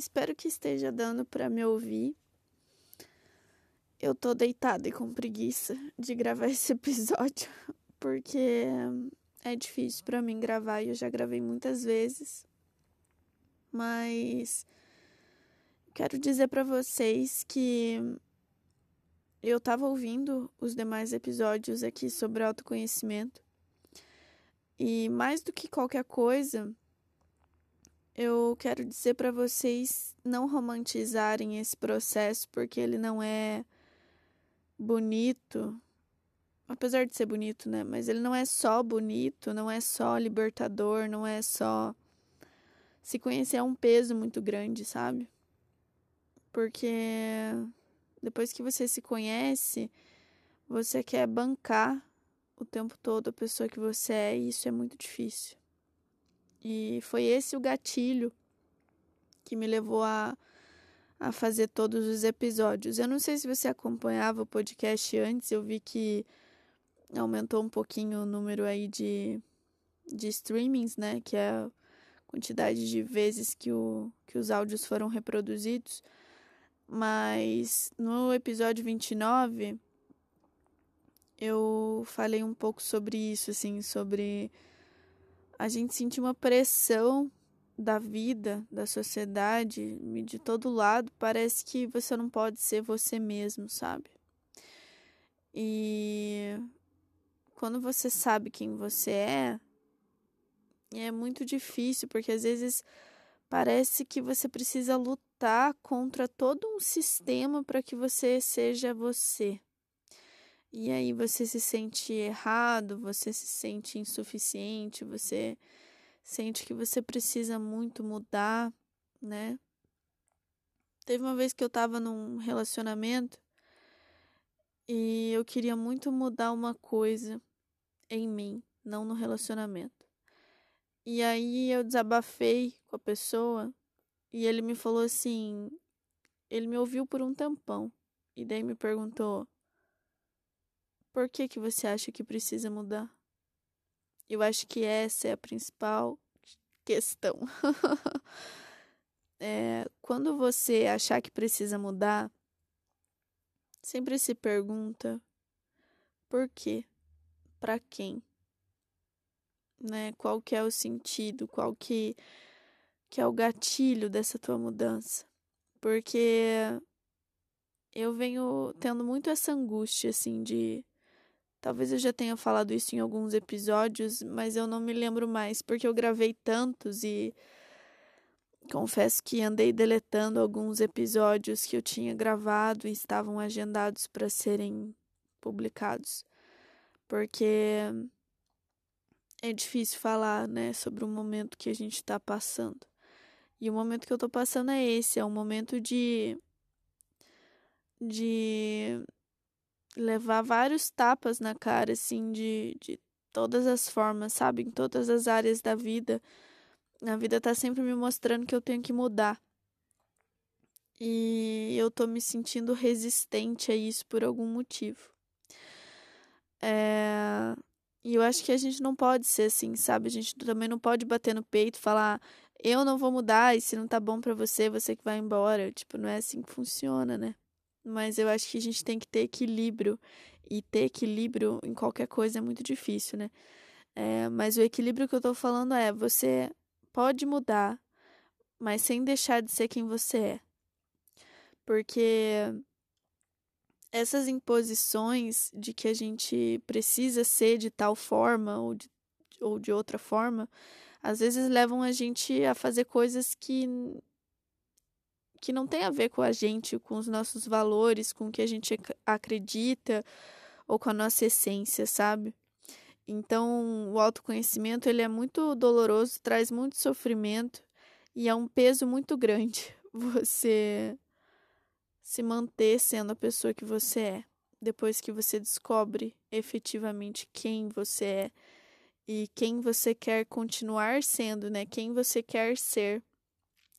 Espero que esteja dando para me ouvir. Eu tô deitada e com preguiça de gravar esse episódio, porque é difícil para mim gravar e eu já gravei muitas vezes. Mas quero dizer para vocês que eu tava ouvindo os demais episódios aqui sobre autoconhecimento. E mais do que qualquer coisa, eu quero dizer para vocês não romantizarem esse processo, porque ele não é bonito, apesar de ser bonito, né? Mas ele não é só bonito, não é só libertador, não é só. Se conhecer é um peso muito grande, sabe? Porque depois que você se conhece, você quer bancar o tempo todo a pessoa que você é, e isso é muito difícil. E foi esse o gatilho que me levou a, a fazer todos os episódios. Eu não sei se você acompanhava o podcast antes, eu vi que aumentou um pouquinho o número aí de, de streamings, né? Que é a quantidade de vezes que, o, que os áudios foram reproduzidos. Mas no episódio 29 eu falei um pouco sobre isso, assim, sobre a gente sentir uma pressão da vida, da sociedade, de todo lado, parece que você não pode ser você mesmo, sabe? E quando você sabe quem você é, é muito difícil, porque às vezes parece que você precisa lutar contra todo um sistema para que você seja você. E aí você se sente errado, você se sente insuficiente, você sente que você precisa muito mudar, né? Teve uma vez que eu tava num relacionamento e eu queria muito mudar uma coisa em mim, não no relacionamento. E aí eu desabafei com a pessoa e ele me falou assim, ele me ouviu por um tempão e daí me perguntou: "Por que que você acha que precisa mudar?" Eu acho que essa é a principal questão. é, quando você achar que precisa mudar, sempre se pergunta por quê? Para quem? Né? Qual que é o sentido? Qual que, que é o gatilho dessa tua mudança? Porque eu venho tendo muito essa angústia assim de Talvez eu já tenha falado isso em alguns episódios, mas eu não me lembro mais, porque eu gravei tantos e confesso que andei deletando alguns episódios que eu tinha gravado e estavam agendados para serem publicados. Porque é difícil falar, né, sobre o momento que a gente está passando. E o momento que eu estou passando é esse, é um momento de de levar vários tapas na cara, assim, de, de todas as formas, sabe? Em todas as áreas da vida. A vida tá sempre me mostrando que eu tenho que mudar. E eu tô me sentindo resistente a isso por algum motivo. É... E eu acho que a gente não pode ser assim, sabe? A gente também não pode bater no peito e falar, eu não vou mudar, e se não tá bom para você, você que vai embora. Tipo, não é assim que funciona, né? Mas eu acho que a gente tem que ter equilíbrio. E ter equilíbrio em qualquer coisa é muito difícil, né? É, mas o equilíbrio que eu tô falando é: você pode mudar, mas sem deixar de ser quem você é. Porque essas imposições de que a gente precisa ser de tal forma ou de, ou de outra forma, às vezes levam a gente a fazer coisas que que não tem a ver com a gente, com os nossos valores, com o que a gente acredita ou com a nossa essência, sabe? Então, o autoconhecimento ele é muito doloroso, traz muito sofrimento e é um peso muito grande você se manter sendo a pessoa que você é, depois que você descobre efetivamente quem você é e quem você quer continuar sendo, né? Quem você quer ser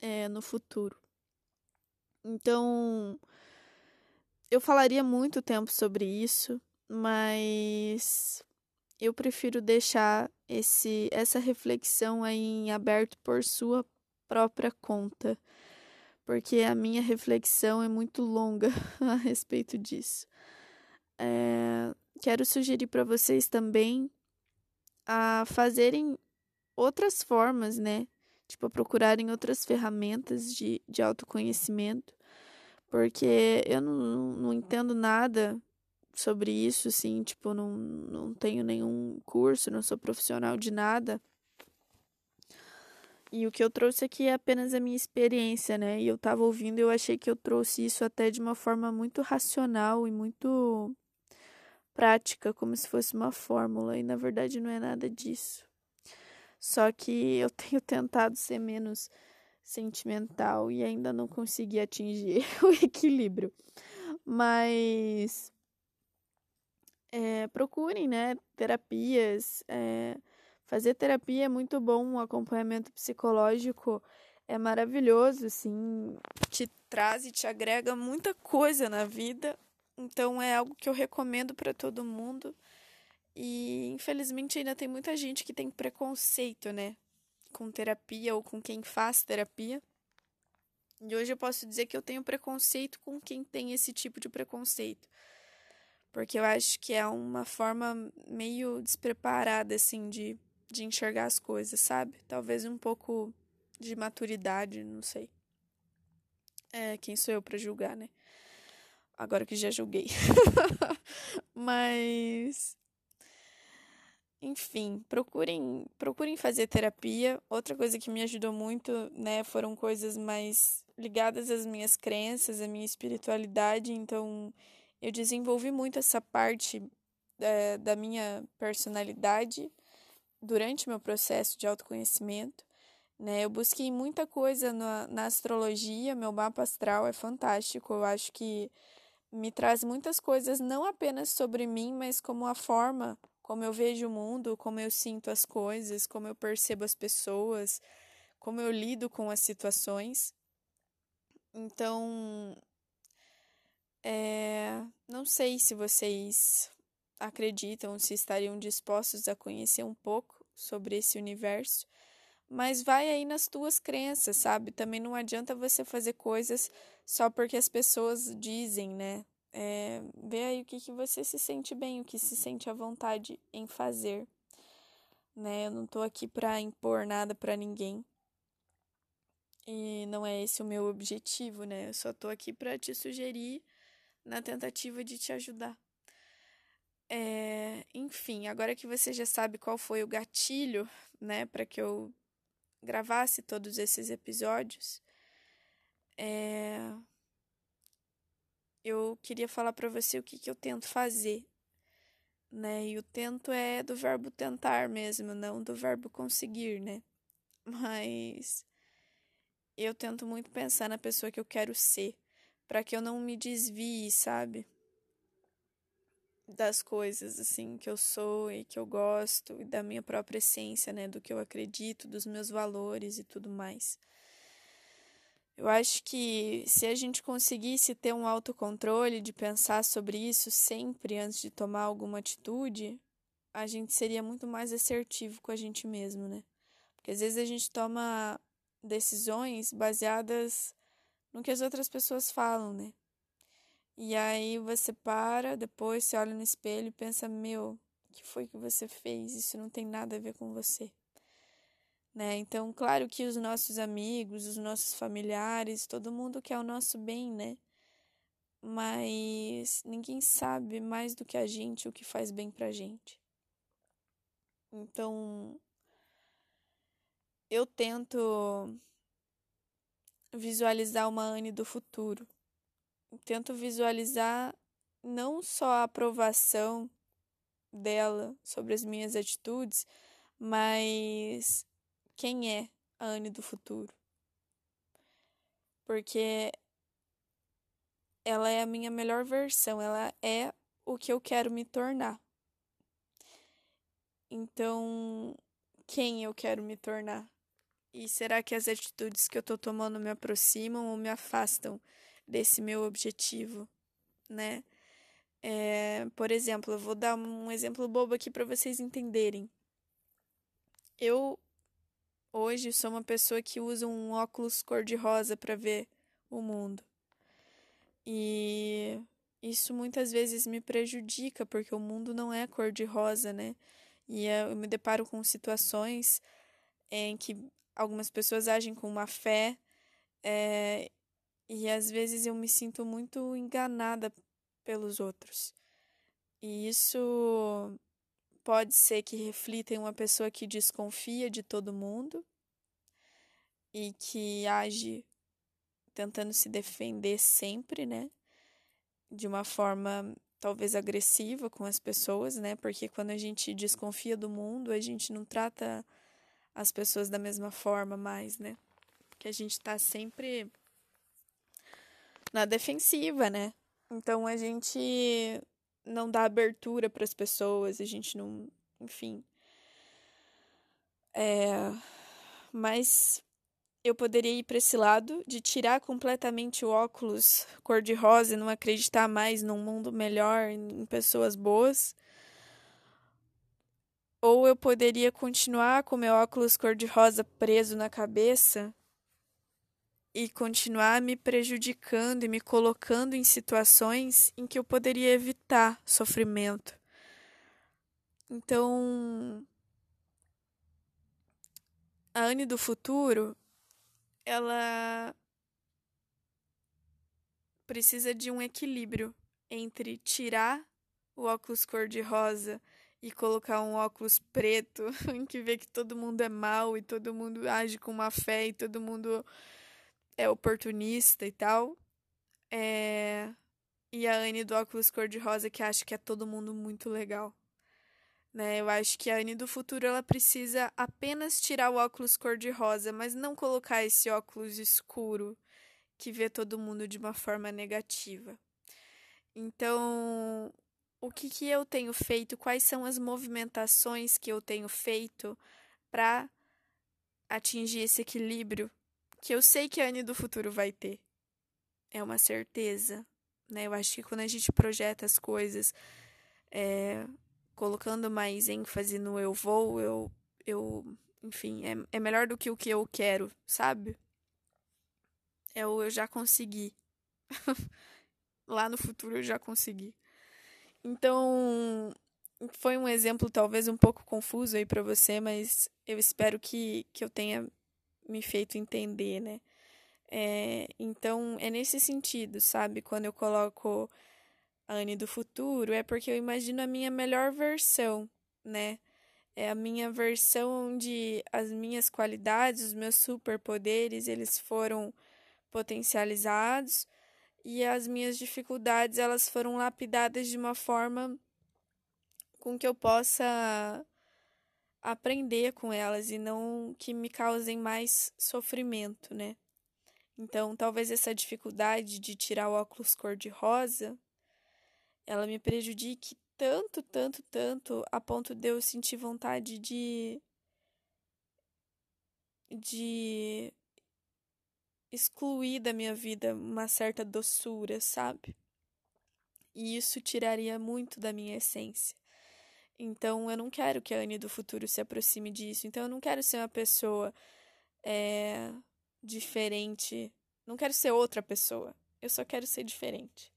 é, no futuro. Então, eu falaria muito tempo sobre isso, mas eu prefiro deixar esse, essa reflexão aí em aberto por sua própria conta, porque a minha reflexão é muito longa a respeito disso. É, quero sugerir para vocês também a fazerem outras formas, né? Tipo, a procurarem outras ferramentas de, de autoconhecimento, porque eu não, não entendo nada sobre isso, assim, tipo, não, não tenho nenhum curso, não sou profissional de nada. E o que eu trouxe aqui é apenas a minha experiência, né? E eu tava ouvindo e eu achei que eu trouxe isso até de uma forma muito racional e muito prática, como se fosse uma fórmula, e na verdade não é nada disso. Só que eu tenho tentado ser menos sentimental e ainda não consegui atingir o equilíbrio. Mas é, procurem, né, terapias, é, Fazer terapia é muito bom, um acompanhamento psicológico é maravilhoso, assim, te traz e te agrega muita coisa na vida. Então é algo que eu recomendo para todo mundo. E infelizmente ainda tem muita gente que tem preconceito, né, com terapia ou com quem faz terapia. E hoje eu posso dizer que eu tenho preconceito com quem tem esse tipo de preconceito. Porque eu acho que é uma forma meio despreparada, assim, de de enxergar as coisas, sabe? Talvez um pouco de maturidade, não sei. É, quem sou eu para julgar, né? Agora que já julguei. Mas enfim, procurem, procurem fazer terapia. Outra coisa que me ajudou muito, né, foram coisas mais ligadas às minhas crenças, à minha espiritualidade. Então, eu desenvolvi muito essa parte é, da minha personalidade durante meu processo de autoconhecimento. Né? Eu busquei muita coisa na, na astrologia, meu mapa astral é fantástico. Eu acho que me traz muitas coisas, não apenas sobre mim, mas como a forma como eu vejo o mundo, como eu sinto as coisas, como eu percebo as pessoas, como eu lido com as situações. Então, é, não sei se vocês acreditam, se estariam dispostos a conhecer um pouco sobre esse universo, mas vai aí nas tuas crenças, sabe? Também não adianta você fazer coisas só porque as pessoas dizem, né? É, vê aí o que, que você se sente bem, o que se sente à vontade em fazer, né? Eu não tô aqui para impor nada para ninguém. E não é esse o meu objetivo, né? Eu só tô aqui para te sugerir na tentativa de te ajudar. É, enfim, agora que você já sabe qual foi o gatilho, né, para que eu gravasse todos esses episódios, é, eu queria falar para você o que, que eu tento fazer, né? E o tento é do verbo tentar mesmo, não do verbo conseguir, né? Mas eu tento muito pensar na pessoa que eu quero ser, para que eu não me desvie, sabe? das coisas assim que eu sou e que eu gosto e da minha própria essência, né, do que eu acredito, dos meus valores e tudo mais. Eu acho que se a gente conseguisse ter um autocontrole de pensar sobre isso sempre antes de tomar alguma atitude, a gente seria muito mais assertivo com a gente mesmo, né? Porque às vezes a gente toma decisões baseadas no que as outras pessoas falam, né? E aí você para, depois você olha no espelho e pensa: meu, o que foi que você fez? Isso não tem nada a ver com você. Né? Então, claro que os nossos amigos, os nossos familiares, todo mundo quer o nosso bem, né? Mas ninguém sabe mais do que a gente o que faz bem pra gente. Então, eu tento visualizar uma Anne do futuro tento visualizar não só a aprovação dela sobre as minhas atitudes, mas quem é a Anne do futuro. Porque ela é a minha melhor versão, ela é o que eu quero me tornar. Então, quem eu quero me tornar? E será que as atitudes que eu tô tomando me aproximam ou me afastam desse meu objetivo, né? É, por exemplo, eu vou dar um exemplo bobo aqui para vocês entenderem. Eu hoje sou uma pessoa que usa um óculos cor-de-rosa para ver o mundo. E isso muitas vezes me prejudica, porque o mundo não é cor-de-rosa, né? E eu me deparo com situações em que algumas pessoas agem com uma fé é, e às vezes eu me sinto muito enganada pelos outros. E isso pode ser que reflita em uma pessoa que desconfia de todo mundo e que age tentando se defender sempre, né? De uma forma talvez agressiva com as pessoas, né? Porque quando a gente desconfia do mundo, a gente não trata as pessoas da mesma forma mais, né? Porque a gente tá sempre na defensiva, né? Então a gente não dá abertura para as pessoas, a gente não, enfim. É, mas eu poderia ir para esse lado de tirar completamente o óculos cor-de-rosa e não acreditar mais num mundo melhor, em pessoas boas. Ou eu poderia continuar com meu óculos cor-de-rosa preso na cabeça e continuar me prejudicando e me colocando em situações em que eu poderia evitar sofrimento. Então, a Anne do futuro ela precisa de um equilíbrio entre tirar o óculos cor-de-rosa e colocar um óculos preto em que vê que todo mundo é mal e todo mundo age com má fé e todo mundo é oportunista e tal. É... E a Anne do óculos cor-de-rosa que acha que é todo mundo muito legal. Né? Eu acho que a Anne do futuro ela precisa apenas tirar o óculos cor-de-rosa, mas não colocar esse óculos escuro que vê todo mundo de uma forma negativa. Então, o que, que eu tenho feito? Quais são as movimentações que eu tenho feito para atingir esse equilíbrio que eu sei que a Anne do futuro vai ter? É uma certeza. Né? Eu acho que quando a gente projeta as coisas é, colocando mais ênfase no eu vou, eu, eu enfim, é, é melhor do que o que eu quero, sabe? É o eu já consegui. Lá no futuro eu já consegui. Então, foi um exemplo talvez um pouco confuso aí para você, mas eu espero que, que eu tenha me feito entender, né? É, então, é nesse sentido, sabe? Quando eu coloco Anne do futuro, é porque eu imagino a minha melhor versão, né? É a minha versão onde as minhas qualidades, os meus superpoderes, eles foram potencializados e as minhas dificuldades, elas foram lapidadas de uma forma com que eu possa aprender com elas e não que me causem mais sofrimento, né? Então, talvez essa dificuldade de tirar o óculos cor-de-rosa ela me prejudique tanto, tanto, tanto, a ponto de eu sentir vontade de. de. excluir da minha vida uma certa doçura, sabe? E isso tiraria muito da minha essência. Então, eu não quero que a Anne do futuro se aproxime disso. Então, eu não quero ser uma pessoa é, diferente. Não quero ser outra pessoa. Eu só quero ser diferente.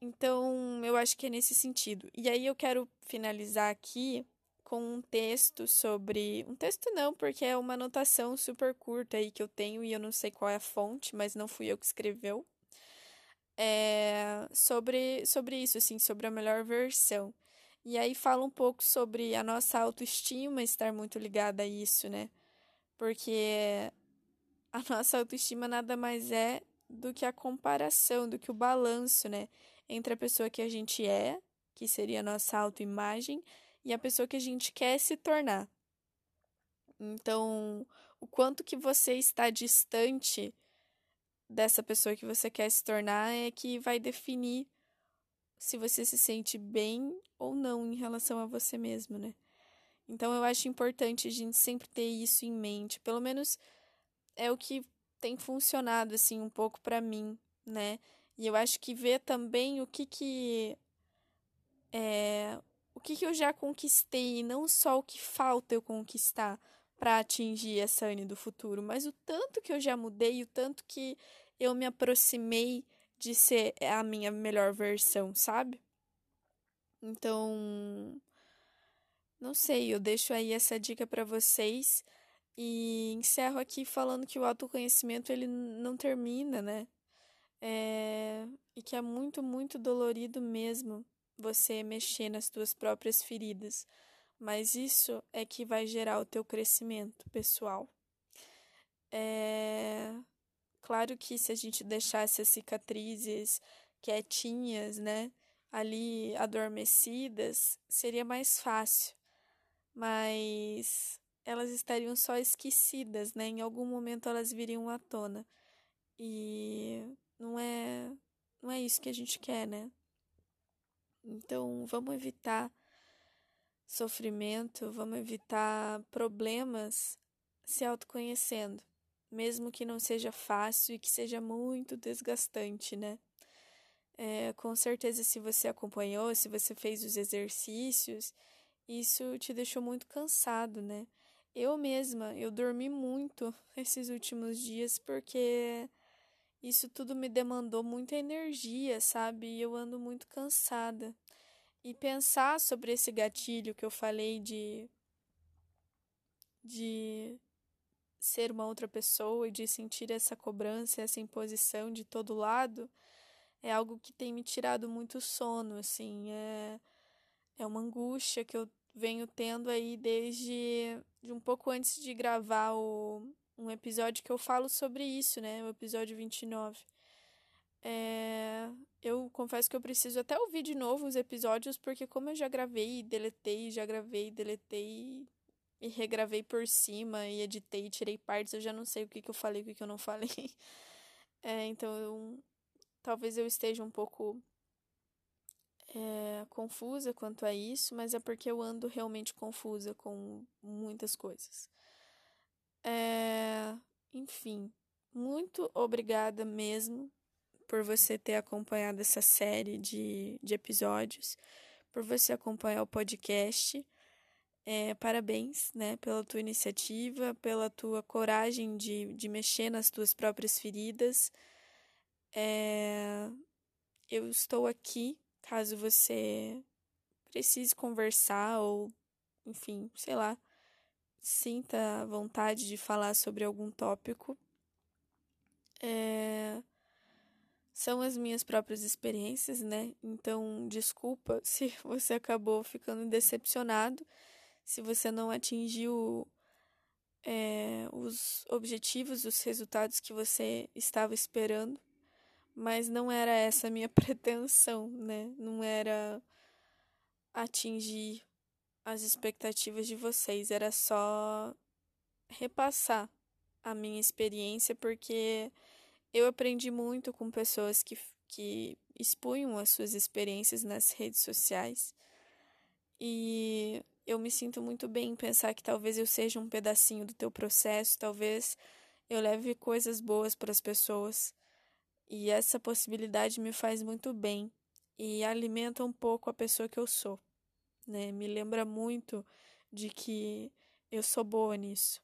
Então, eu acho que é nesse sentido. E aí eu quero finalizar aqui com um texto sobre. Um texto não, porque é uma anotação super curta aí que eu tenho e eu não sei qual é a fonte, mas não fui eu que escreveu. É sobre, sobre isso, assim, sobre a melhor versão. E aí fala um pouco sobre a nossa autoestima estar muito ligada a isso, né? Porque a nossa autoestima nada mais é do que a comparação, do que o balanço, né? entre a pessoa que a gente é, que seria a nossa autoimagem, e a pessoa que a gente quer se tornar. Então, o quanto que você está distante dessa pessoa que você quer se tornar é que vai definir se você se sente bem ou não em relação a você mesmo, né? Então eu acho importante a gente sempre ter isso em mente, pelo menos é o que tem funcionado assim um pouco para mim, né? E eu acho que ver também o que que é, o que que eu já conquistei e não só o que falta eu conquistar para atingir essa Anne do futuro, mas o tanto que eu já mudei, o tanto que eu me aproximei de ser a minha melhor versão, sabe? Então, não sei, eu deixo aí essa dica para vocês e encerro aqui falando que o autoconhecimento ele não termina, né? É... E que é muito, muito dolorido mesmo você mexer nas suas próprias feridas. Mas isso é que vai gerar o teu crescimento pessoal. É... Claro que se a gente deixar essas cicatrizes quietinhas, né? Ali adormecidas, seria mais fácil mas elas estariam só esquecidas, né? Em algum momento elas viriam à tona. E não é não é isso que a gente quer, né? Então, vamos evitar sofrimento, vamos evitar problemas se autoconhecendo, mesmo que não seja fácil e que seja muito desgastante, né? É, com certeza, se você acompanhou, se você fez os exercícios, isso te deixou muito cansado, né? Eu mesma, eu dormi muito esses últimos dias porque isso tudo me demandou muita energia, sabe? E eu ando muito cansada. E pensar sobre esse gatilho que eu falei de de ser uma outra pessoa e de sentir essa cobrança, essa imposição de todo lado, é algo que tem me tirado muito sono, assim, é é uma angústia que eu venho tendo aí desde de um pouco antes de gravar o, um episódio que eu falo sobre isso, né? O episódio 29. É, eu confesso que eu preciso até ouvir de novo os episódios, porque como eu já gravei deletei, já gravei, deletei e regravei por cima e editei, tirei partes, eu já não sei o que, que eu falei, o que, que eu não falei. É, então eu, talvez eu esteja um pouco é, confusa quanto a isso, mas é porque eu ando realmente confusa com muitas coisas. É, enfim, muito obrigada mesmo por você ter acompanhado essa série de, de episódios, por você acompanhar o podcast. É, parabéns né, pela tua iniciativa, pela tua coragem de, de mexer nas tuas próprias feridas. É, eu estou aqui caso você precise conversar ou, enfim, sei lá, sinta vontade de falar sobre algum tópico. É... São as minhas próprias experiências, né? Então, desculpa se você acabou ficando decepcionado, se você não atingiu é, os objetivos, os resultados que você estava esperando mas não era essa a minha pretensão, né? Não era atingir as expectativas de vocês, era só repassar a minha experiência, porque eu aprendi muito com pessoas que, que expunham as suas experiências nas redes sociais. E eu me sinto muito bem em pensar que talvez eu seja um pedacinho do teu processo, talvez eu leve coisas boas para as pessoas. E essa possibilidade me faz muito bem e alimenta um pouco a pessoa que eu sou, né? Me lembra muito de que eu sou boa nisso.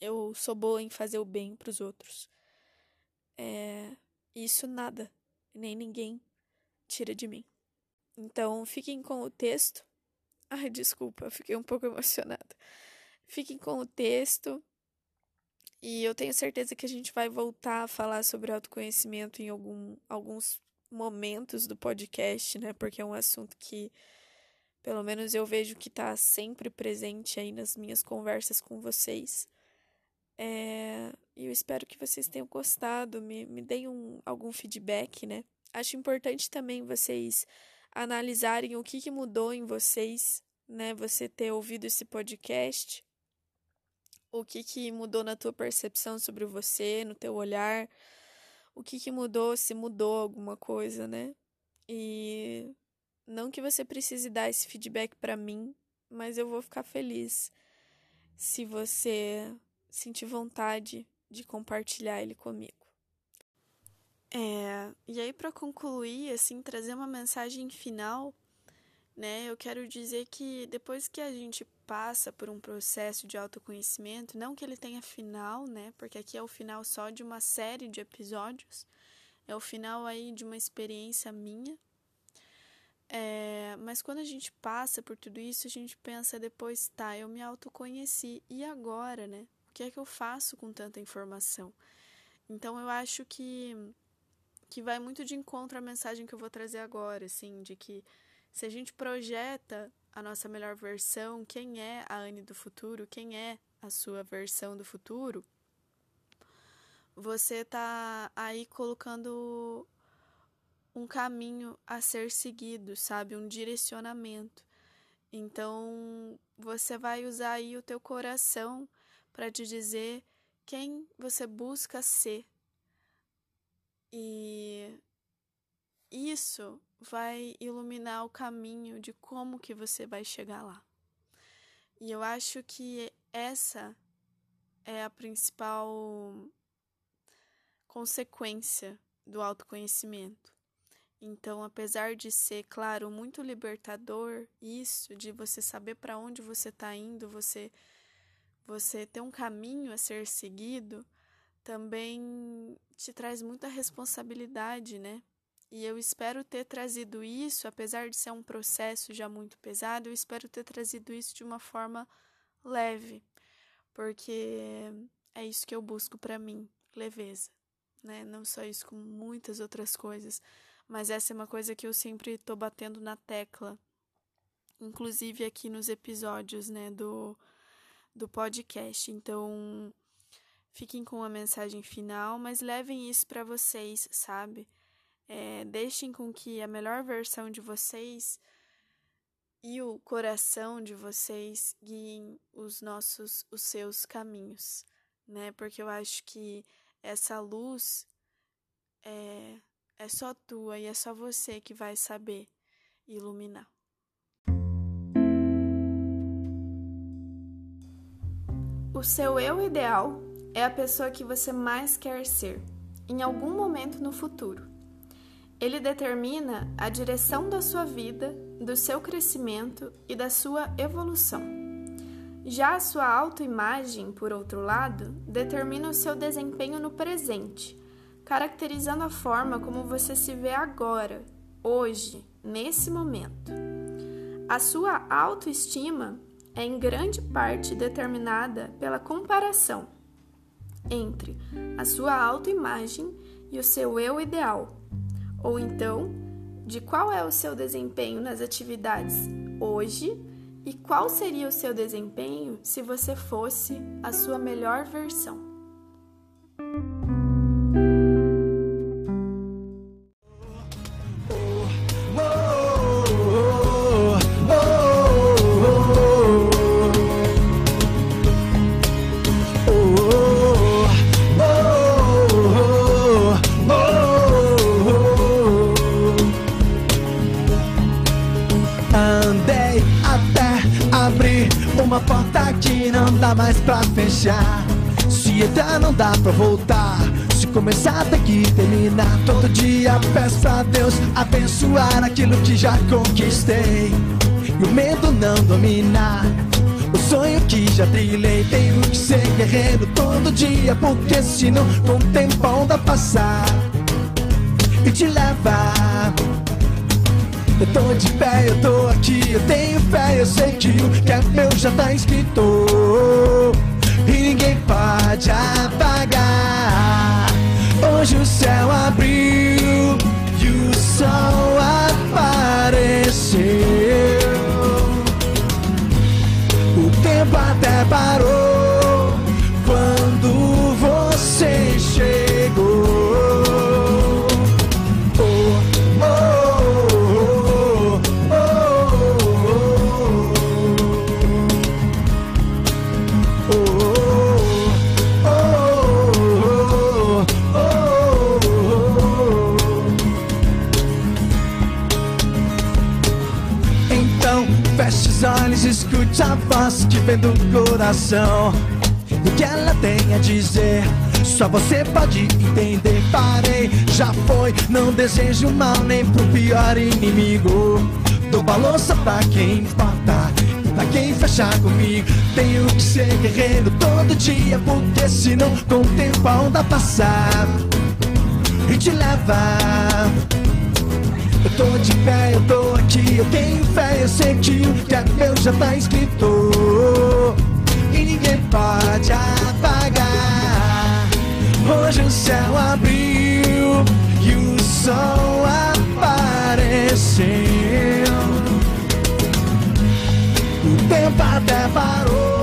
Eu sou boa em fazer o bem para os outros. É, isso nada, nem ninguém tira de mim. Então, fiquem com o texto. Ai, desculpa, fiquei um pouco emocionada. Fiquem com o texto e eu tenho certeza que a gente vai voltar a falar sobre autoconhecimento em algum, alguns momentos do podcast, né? Porque é um assunto que, pelo menos, eu vejo que está sempre presente aí nas minhas conversas com vocês. É, e eu espero que vocês tenham gostado, me, me deem um, algum feedback, né? Acho importante também vocês analisarem o que, que mudou em vocês, né? Você ter ouvido esse podcast o que, que mudou na tua percepção sobre você, no teu olhar, o que, que mudou, se mudou alguma coisa, né? E não que você precise dar esse feedback para mim, mas eu vou ficar feliz se você sentir vontade de compartilhar ele comigo. É, e aí para concluir, assim, trazer uma mensagem final, né? Eu quero dizer que depois que a gente passa por um processo de autoconhecimento, não que ele tenha final, né? Porque aqui é o final só de uma série de episódios, é o final aí de uma experiência minha. É, mas quando a gente passa por tudo isso, a gente pensa depois, tá, eu me autoconheci, e agora, né? O que é que eu faço com tanta informação? Então eu acho que que vai muito de encontro à mensagem que eu vou trazer agora, assim, de que se a gente projeta a nossa melhor versão, quem é a Anne do futuro, quem é a sua versão do futuro, você tá aí colocando um caminho a ser seguido, sabe? Um direcionamento. Então, você vai usar aí o teu coração para te dizer quem você busca ser, e isso vai iluminar o caminho de como que você vai chegar lá. E eu acho que essa é a principal consequência do autoconhecimento. Então, apesar de ser, claro, muito libertador isso de você saber para onde você está indo, você você ter um caminho a ser seguido, também te traz muita responsabilidade, né? E eu espero ter trazido isso, apesar de ser um processo já muito pesado, eu espero ter trazido isso de uma forma leve, porque é isso que eu busco para mim, leveza, né? Não só isso, com muitas outras coisas, mas essa é uma coisa que eu sempre estou batendo na tecla, inclusive aqui nos episódios, né, do, do podcast. Então, Fiquem com a mensagem final, mas levem isso para vocês, sabe? É, deixem com que a melhor versão de vocês e o coração de vocês guiem os nossos, os seus caminhos, né? Porque eu acho que essa luz é, é só tua e é só você que vai saber iluminar. O seu eu ideal é a pessoa que você mais quer ser, em algum momento no futuro. Ele determina a direção da sua vida, do seu crescimento e da sua evolução. Já a sua autoimagem, por outro lado, determina o seu desempenho no presente, caracterizando a forma como você se vê agora, hoje, nesse momento. A sua autoestima é em grande parte determinada pela comparação entre a sua autoimagem e o seu eu ideal, ou então de qual é o seu desempenho nas atividades hoje e qual seria o seu desempenho se você fosse a sua melhor versão. Dá mais pra fechar. Se entrar não dá pra voltar. Se começar tem que terminar. Todo dia peço pra Deus abençoar aquilo que já conquistei. E o medo não dominar. O sonho que já trilhei tenho que ser guerreiro todo dia Porque senão com o tempão dá passar E te levar eu tô de pé, eu tô aqui, eu tenho fé, eu sei que o que é meu já tá escrito. Voz que vem do coração. O que ela tem a dizer, só você pode entender. Parei, já foi, não desejo mal nem pro pior inimigo. Dou balança pra quem importa pra quem fechar comigo. Tenho que ser guerreiro todo dia, porque senão com o tempo a onda passar e te levar. Eu tô de pé, eu tô aqui, eu tenho fé, eu sei que o que meu já tá escrito. E ninguém pode apagar. Hoje o céu abriu e o sol apareceu. O tempo até parou.